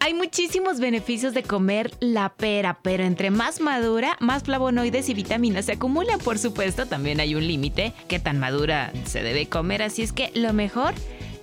Hay muchísimos beneficios de comer la pera, pero entre más madura, más flavonoides y vitaminas se acumulan. Por supuesto, también hay un límite. ¿Qué tan madura se debe comer? Así es que lo mejor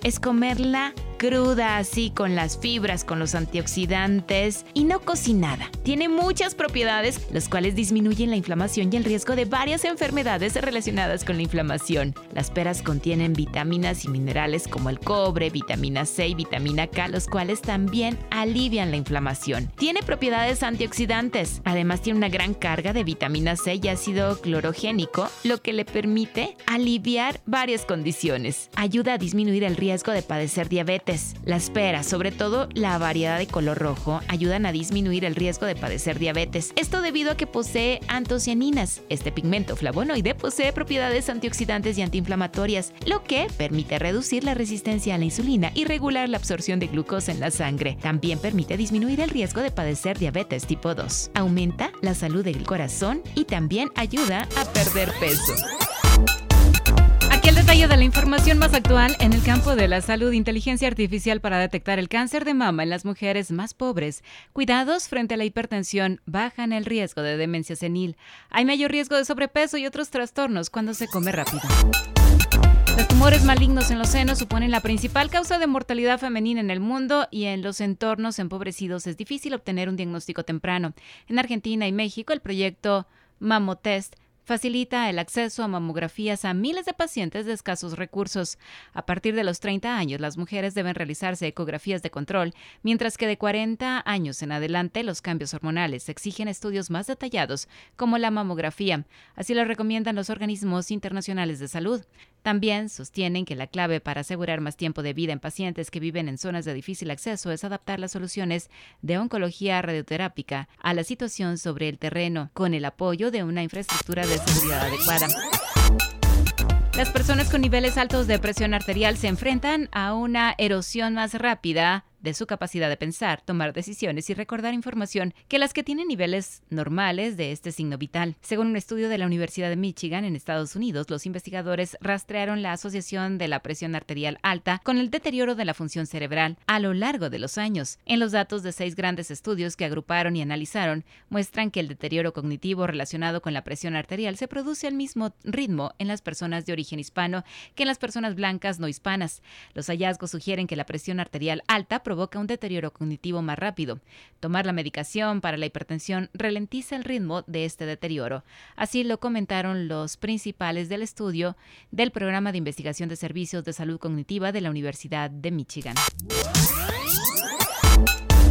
es comerla cruda, así con las fibras, con los antioxidantes y no cocinada. Tiene muchas propiedades, las cuales disminuyen la inflamación y el riesgo de varias enfermedades relacionadas con la inflamación. Las peras contienen vitaminas y minerales como el cobre, vitamina C y vitamina K, los cuales también alivian la inflamación. Tiene propiedades antioxidantes. Además tiene una gran carga de vitamina C y ácido clorogénico, lo que le permite aliviar varias condiciones. Ayuda a disminuir el riesgo de padecer diabetes las peras, sobre todo la variedad de color rojo, ayudan a disminuir el riesgo de padecer diabetes. Esto debido a que posee antocianinas. Este pigmento flavonoide posee propiedades antioxidantes y antiinflamatorias, lo que permite reducir la resistencia a la insulina y regular la absorción de glucosa en la sangre. También permite disminuir el riesgo de padecer diabetes tipo 2. Aumenta la salud del corazón y también ayuda a perder peso detalle de la información más actual en el campo de la salud, inteligencia artificial para detectar el cáncer de mama en las mujeres más pobres. Cuidados frente a la hipertensión bajan el riesgo de demencia senil. Hay mayor riesgo de sobrepeso y otros trastornos cuando se come rápido. Los tumores malignos en los senos suponen la principal causa de mortalidad femenina en el mundo y en los entornos empobrecidos es difícil obtener un diagnóstico temprano. En Argentina y México, el proyecto Mamotest facilita el acceso a mamografías a miles de pacientes de escasos recursos. A partir de los 30 años, las mujeres deben realizarse ecografías de control, mientras que de 40 años en adelante los cambios hormonales exigen estudios más detallados, como la mamografía. Así lo recomiendan los organismos internacionales de salud. También sostienen que la clave para asegurar más tiempo de vida en pacientes que viven en zonas de difícil acceso es adaptar las soluciones de oncología radioterápica a la situación sobre el terreno, con el apoyo de una infraestructura de seguridad adecuada. Las personas con niveles altos de presión arterial se enfrentan a una erosión más rápida de su capacidad de pensar, tomar decisiones y recordar información que las que tienen niveles normales de este signo vital. Según un estudio de la Universidad de Michigan en Estados Unidos, los investigadores rastrearon la asociación de la presión arterial alta con el deterioro de la función cerebral a lo largo de los años. En los datos de seis grandes estudios que agruparon y analizaron, muestran que el deterioro cognitivo relacionado con la presión arterial se produce al mismo ritmo en las personas de origen hispano que en las personas blancas no hispanas. Los hallazgos sugieren que la presión arterial alta provoca un deterioro cognitivo más rápido. Tomar la medicación para la hipertensión ralentiza el ritmo de este deterioro. Así lo comentaron los principales del estudio del Programa de Investigación de Servicios de Salud Cognitiva de la Universidad de Michigan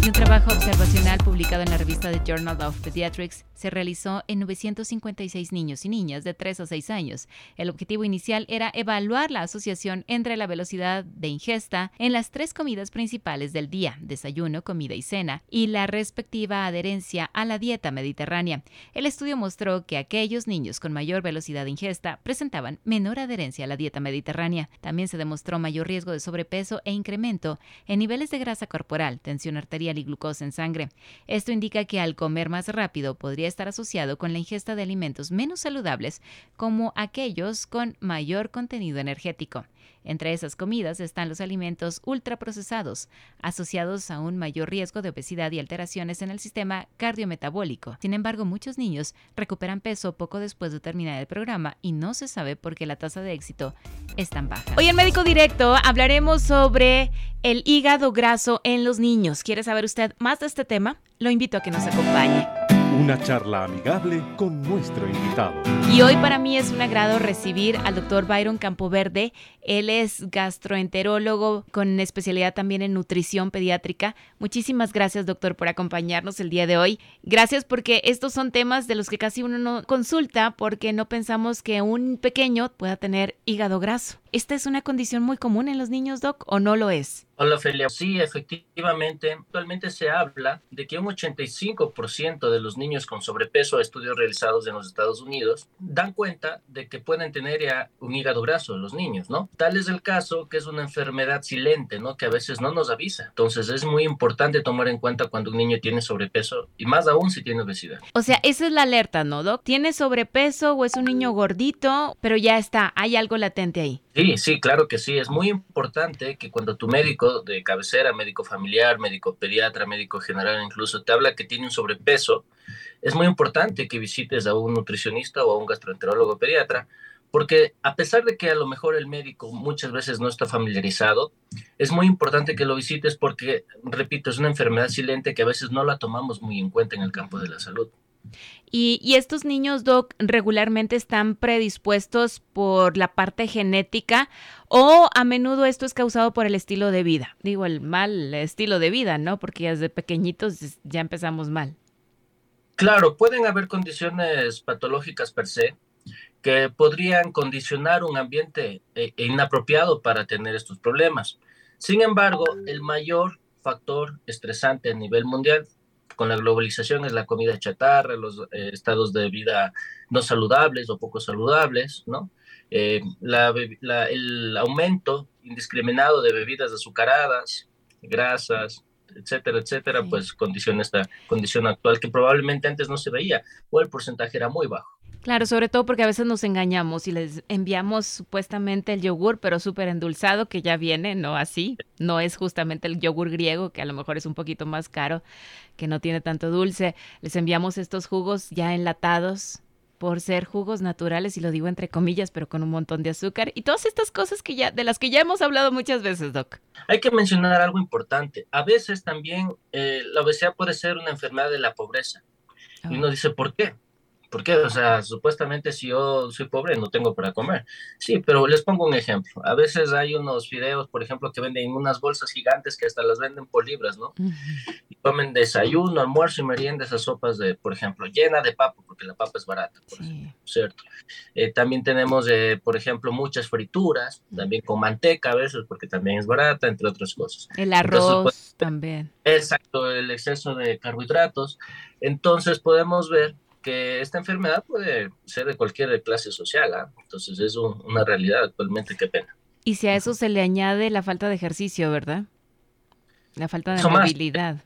un trabajo observacional publicado en la revista The Journal of Pediatrics se realizó en 956 niños y niñas de 3 a 6 años. El objetivo inicial era evaluar la asociación entre la velocidad de ingesta en las tres comidas principales del día, desayuno, comida y cena, y la respectiva adherencia a la dieta mediterránea. El estudio mostró que aquellos niños con mayor velocidad de ingesta presentaban menor adherencia a la dieta mediterránea. También se demostró mayor riesgo de sobrepeso e incremento en niveles de grasa corporal, tensión arterial y glucosa en sangre. Esto indica que al comer más rápido podría estar asociado con la ingesta de alimentos menos saludables, como aquellos con mayor contenido energético. Entre esas comidas están los alimentos ultraprocesados, asociados a un mayor riesgo de obesidad y alteraciones en el sistema cardiometabólico. Sin embargo, muchos niños recuperan peso poco después de terminar el programa y no se sabe por qué la tasa de éxito es tan baja. Hoy en Médico Directo hablaremos sobre el hígado graso en los niños. ¿Quiere saber usted más de este tema? Lo invito a que nos acompañe. Una charla amigable con nuestro invitado. Y hoy para mí es un agrado recibir al doctor Byron Campoverde. Él es gastroenterólogo con especialidad también en nutrición pediátrica. Muchísimas gracias, doctor, por acompañarnos el día de hoy. Gracias porque estos son temas de los que casi uno no consulta porque no pensamos que un pequeño pueda tener hígado graso. ¿Esta es una condición muy común en los niños, Doc, o no lo es? Hola, Felia. Sí, efectivamente, actualmente se habla de que un 85% de los niños con sobrepeso, estudios realizados en los Estados Unidos, dan cuenta de que pueden tener ya un hígado graso los niños, ¿no? Tal es el caso que es una enfermedad silente, ¿no? Que a veces no nos avisa. Entonces es muy importante tomar en cuenta cuando un niño tiene sobrepeso y más aún si tiene obesidad. O sea, esa es la alerta, ¿no, Doc? ¿Tiene sobrepeso o es un niño gordito, pero ya está, hay algo latente ahí? Sí, sí, claro que sí. Es muy importante que cuando tu médico de cabecera, médico familiar, médico pediatra, médico general incluso, te habla que tiene un sobrepeso, es muy importante que visites a un nutricionista o a un gastroenterólogo pediatra, porque a pesar de que a lo mejor el médico muchas veces no está familiarizado, es muy importante que lo visites porque, repito, es una enfermedad silente que a veces no la tomamos muy en cuenta en el campo de la salud. Y, estos niños, Doc, regularmente están predispuestos por la parte genética o a menudo esto es causado por el estilo de vida. Digo, el mal estilo de vida, ¿no? Porque desde pequeñitos ya empezamos mal. Claro, pueden haber condiciones patológicas per se que podrían condicionar un ambiente eh, inapropiado para tener estos problemas. Sin embargo, el mayor factor estresante a nivel mundial con la globalización es la comida chatarra, los eh, estados de vida no saludables o poco saludables, ¿no? Eh, el aumento indiscriminado de bebidas azucaradas, grasas, etcétera, etcétera, pues condiciona esta condición actual que probablemente antes no se veía o el porcentaje era muy bajo. Claro, sobre todo porque a veces nos engañamos y les enviamos supuestamente el yogur, pero súper endulzado que ya viene, no así. No es justamente el yogur griego, que a lo mejor es un poquito más caro, que no tiene tanto dulce. Les enviamos estos jugos ya enlatados por ser jugos naturales, y lo digo entre comillas, pero con un montón de azúcar. Y todas estas cosas que ya, de las que ya hemos hablado muchas veces, Doc. Hay que mencionar algo importante. A veces también eh, la obesidad puede ser una enfermedad de la pobreza. Y uno dice, ¿por qué? ¿Por qué? O sea, supuestamente si yo soy pobre no tengo para comer. Sí, pero les pongo un ejemplo. A veces hay unos videos, por ejemplo, que venden unas bolsas gigantes que hasta las venden por libras, ¿no? Y comen desayuno, almuerzo y merienda esas sopas de, por ejemplo, llena de papa, porque la papa es barata, por ¿cierto? Eh, también tenemos, eh, por ejemplo, muchas frituras, también con manteca a veces, porque también es barata, entre otras cosas. El arroz pues, también. Exacto, el exceso de carbohidratos. Entonces podemos ver que esta enfermedad puede ser de cualquier clase social, ¿ah? entonces es una realidad actualmente, qué pena. Y si a eso se le añade la falta de ejercicio, ¿verdad? La falta de movilidad.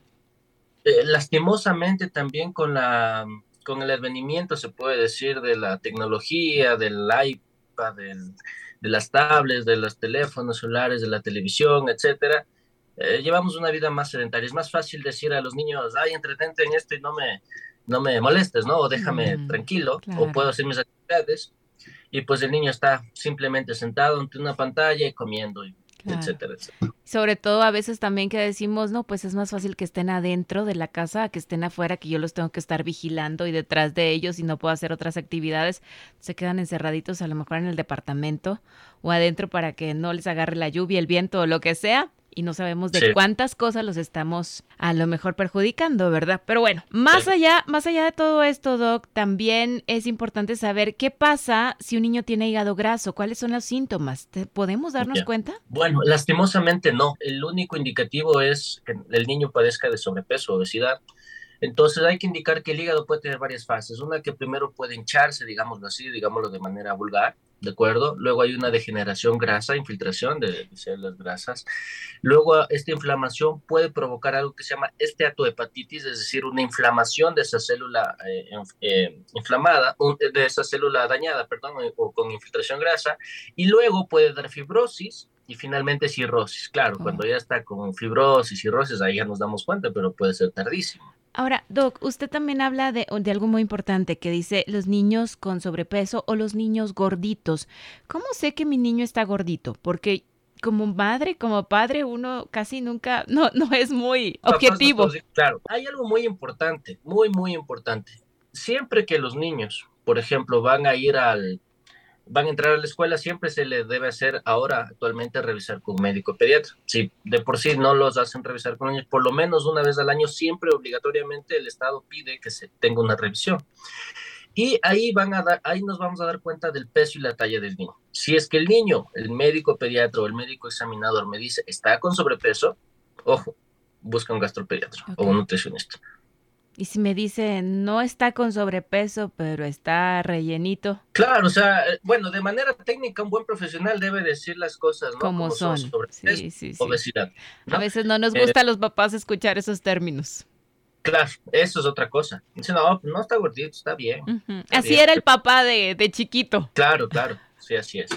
Eh, lastimosamente también con la con el advenimiento, se puede decir, de la tecnología, del iPad, de las tablets, de los teléfonos celulares, de la televisión, etcétera, eh, llevamos una vida más sedentaria. Es más fácil decir a los niños, ay, entretente en esto y no me, no me molestes, ¿no? O déjame mm, tranquilo, o puedo hacer mis actividades. Y pues el niño está simplemente sentado ante una pantalla y comiendo, etcétera, etcétera. Sobre todo a veces también que decimos, no, pues es más fácil que estén adentro de la casa que estén afuera, que yo los tengo que estar vigilando y detrás de ellos y no puedo hacer otras actividades. Se quedan encerraditos a lo mejor en el departamento o adentro para que no les agarre la lluvia, el viento o lo que sea y no sabemos de cuántas cosas los estamos a lo mejor perjudicando, ¿verdad? Pero bueno, más allá, más allá de todo esto, Doc, también es importante saber qué pasa si un niño tiene hígado graso, cuáles son los síntomas. ¿Podemos darnos cuenta? Bueno, lastimosamente no. El único indicativo es que el niño padezca de sobrepeso, obesidad. Entonces hay que indicar que el hígado puede tener varias fases. Una que primero puede hincharse, digámoslo así, digámoslo de manera vulgar, ¿de acuerdo? Luego hay una degeneración grasa, infiltración de, células grasas. Luego esta inflamación puede provocar algo que se llama esteatohepatitis, es decir, una inflamación de esa célula eh, eh, inflamada, de esa célula dañada, perdón, eh, o con infiltración grasa. Y luego puede dar fibrosis, y finalmente cirrosis. Claro, cuando ya está con fibrosis, cirrosis, ahí ya nos damos cuenta, pero puede ser tardísimo. Ahora, Doc, usted también habla de, algo muy importante que dice los niños con sobrepeso o los niños gorditos. ¿Cómo sé que mi niño está gordito? Porque como madre, como padre, uno casi nunca, no, no es muy objetivo. Claro, hay algo muy importante, muy, muy importante. Siempre que los niños, por ejemplo, van a ir al van a entrar a la escuela, siempre se les debe hacer ahora actualmente revisar con un médico pediatra. Si de por sí no los hacen revisar con niños, por lo menos una vez al año, siempre obligatoriamente el Estado pide que se tenga una revisión. Y ahí, van a dar, ahí nos vamos a dar cuenta del peso y la talla del niño. Si es que el niño, el médico pediatra o el médico examinador me dice está con sobrepeso, ojo, busca un gastropediatra o un nutricionista. Y si me dice, no está con sobrepeso, pero está rellenito. Claro, o sea, eh, bueno, de manera técnica, un buen profesional debe decir las cosas, ¿no? Como, son. sí, sí, sí. Obesidad. A veces no nos gusta a los papás escuchar esos términos. Claro, eso es otra cosa. Dice, no, no está gordito, está bien. Así era el papá de, de chiquito. Claro, claro. Sí, así es.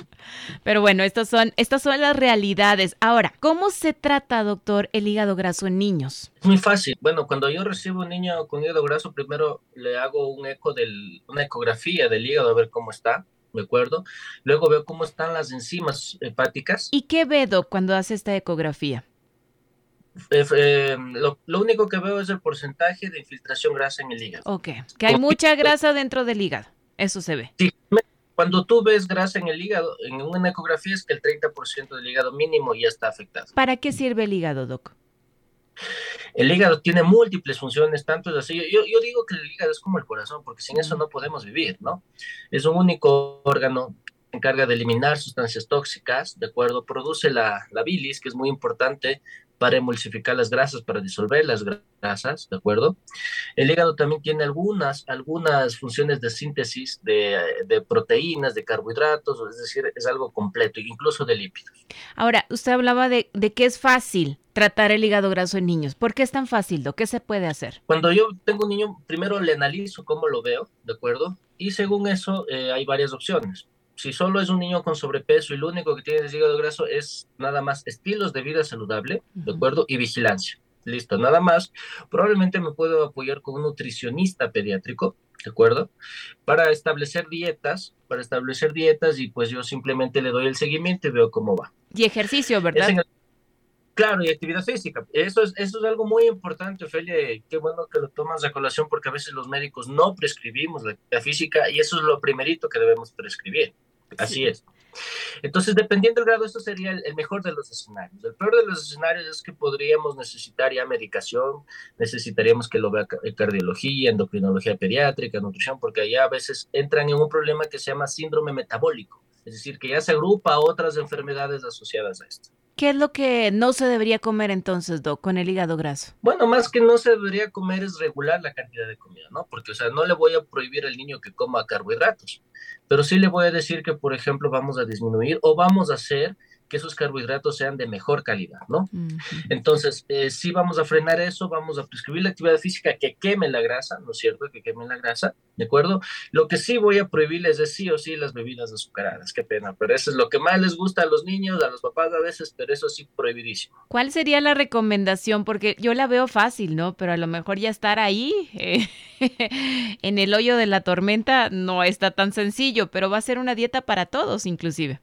Pero bueno, estas son, estas son las realidades. Ahora, ¿cómo se trata, doctor, el hígado graso en niños? Es muy fácil. Bueno, cuando yo recibo un niño con hígado graso, primero le hago un eco del, una ecografía del hígado a ver cómo está. ¿De acuerdo? Luego veo cómo están las enzimas hepáticas. ¿Y qué ve, doc, cuando hace esta ecografía? Eh, eh, lo, lo, único que veo es el porcentaje de infiltración grasa en el hígado. Ok, que hay mucha grasa dentro del hígado. Eso se ve. Sí, cuando tú ves grasa en el hígado, en una ecografía es que el 30% del hígado mínimo ya está afectado. ¿Para qué sirve el hígado, Doc? El hígado tiene múltiples funciones, tanto es así. Yo, yo digo que el hígado es como el corazón, porque sin eso no podemos vivir, ¿no? Es un único órgano que encarga de eliminar sustancias tóxicas, ¿de acuerdo? Produce la, la bilis, que es muy importante para emulsificar las grasas, para disolver las grasas, ¿de acuerdo? El hígado también tiene algunas, algunas funciones de síntesis de, de, proteínas, de carbohidratos, es decir, es algo completo, incluso de lípidos. Ahora, usted hablaba de, de que es fácil tratar el hígado graso en niños. ¿Por qué es tan fácil? ¿Qué se puede hacer? Cuando yo tengo un niño, primero le analizo cómo lo veo, ¿de acuerdo? Y según eso, eh, hay varias opciones si solo es un niño con sobrepeso y lo único que tiene es hígado graso es nada más estilos de vida saludable, ¿de acuerdo? Y vigilancia. Listo, nada más. Probablemente me puedo apoyar con un nutricionista pediátrico, ¿de acuerdo? Para establecer dietas, para establecer dietas y pues yo simplemente le doy el seguimiento y veo cómo va. Y ejercicio, ¿verdad? El... Claro, y actividad física. Eso es, eso es algo muy importante, Ophelia. Qué bueno que lo tomas a colación porque a veces los médicos no prescribimos la actividad física y eso es lo primerito que debemos prescribir. Así sí. es. Entonces, dependiendo del grado, esto sería el, el, mejor de los escenarios. El peor de los escenarios es que podríamos necesitar ya medicación, necesitaríamos que lo vea cardiología, endocrinología pediátrica, nutrición, porque allá a veces entran en un problema que se llama síndrome metabólico, es decir, que ya se agrupa a otras enfermedades asociadas a esto. ¿Qué es lo que no se debería comer entonces, Doc, con el hígado graso? Bueno, más que no se debería comer es regular la cantidad de comida, ¿no? Porque, o sea, no le voy a prohibir al niño que coma carbohidratos, pero sí le voy a decir que, por ejemplo, vamos a disminuir o vamos a hacer que esos carbohidratos sean de mejor calidad, ¿no? Uh -huh. Entonces, eh, sí vamos a frenar eso, vamos a prescribir la actividad física que queme la grasa, ¿no es cierto? Que queme la grasa, ¿de acuerdo? Lo que sí voy a prohibirles es sí o sí las bebidas azucaradas, qué pena, pero eso es lo que más les gusta a los niños, a los papás a veces, pero eso sí prohibidísimo. ¿Cuál sería la recomendación? Porque yo la veo fácil, ¿no? Pero a lo mejor ya estar ahí eh, en el hoyo de la tormenta no está tan sencillo, pero va a ser una dieta para todos, inclusive.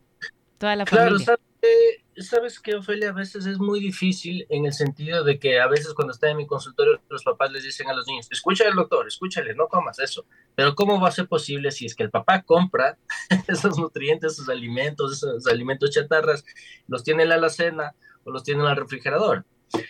Toda la claro, familia. Eh, sabes que Ofelia a veces es muy difícil en el sentido de que a veces cuando está en mi consultorio los papás les dicen a los niños, escúchale al doctor, escúchale, no comas eso. Pero ¿cómo va a ser posible si es que el papá compra esos nutrientes, esos alimentos, esos alimentos chatarras, los tiene en la alacena o los tiene en el refrigerador?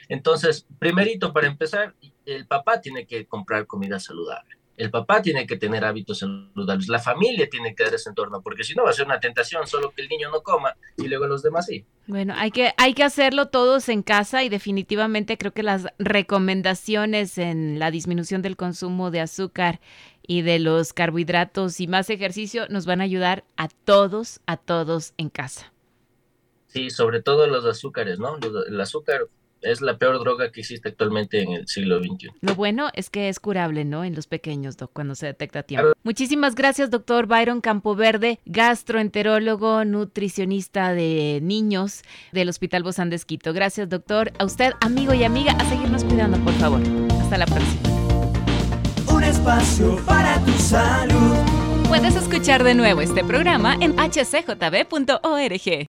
Entonces, primerito, para empezar, el papá tiene que comprar comida saludable. El papá tiene que tener hábitos saludables, la familia tiene que dar ese entorno, porque si no va a ser una tentación, solo que el niño no coma y luego los demás sí. Bueno, hay que, hay que hacerlo todos en casa y definitivamente creo que las recomendaciones en la disminución del consumo de azúcar y de los carbohidratos y más ejercicio nos van a ayudar a todos, a todos en casa. Sí, sobre todo los azúcares, ¿no? El azúcar es la peor droga que existe actualmente en el siglo XXI. Lo bueno es que es curable, ¿no? En los pequeños, doc, cuando se detecta a tiempo. Claro. Muchísimas gracias, doctor Byron Campoverde, gastroenterólogo, nutricionista de niños del Hospital Bozán de Esquito. Gracias, doctor. A usted, amigo y amiga, a seguirnos cuidando, por favor. Hasta la próxima. Un espacio para tu salud. Puedes escuchar de nuevo este programa en hcjb.org.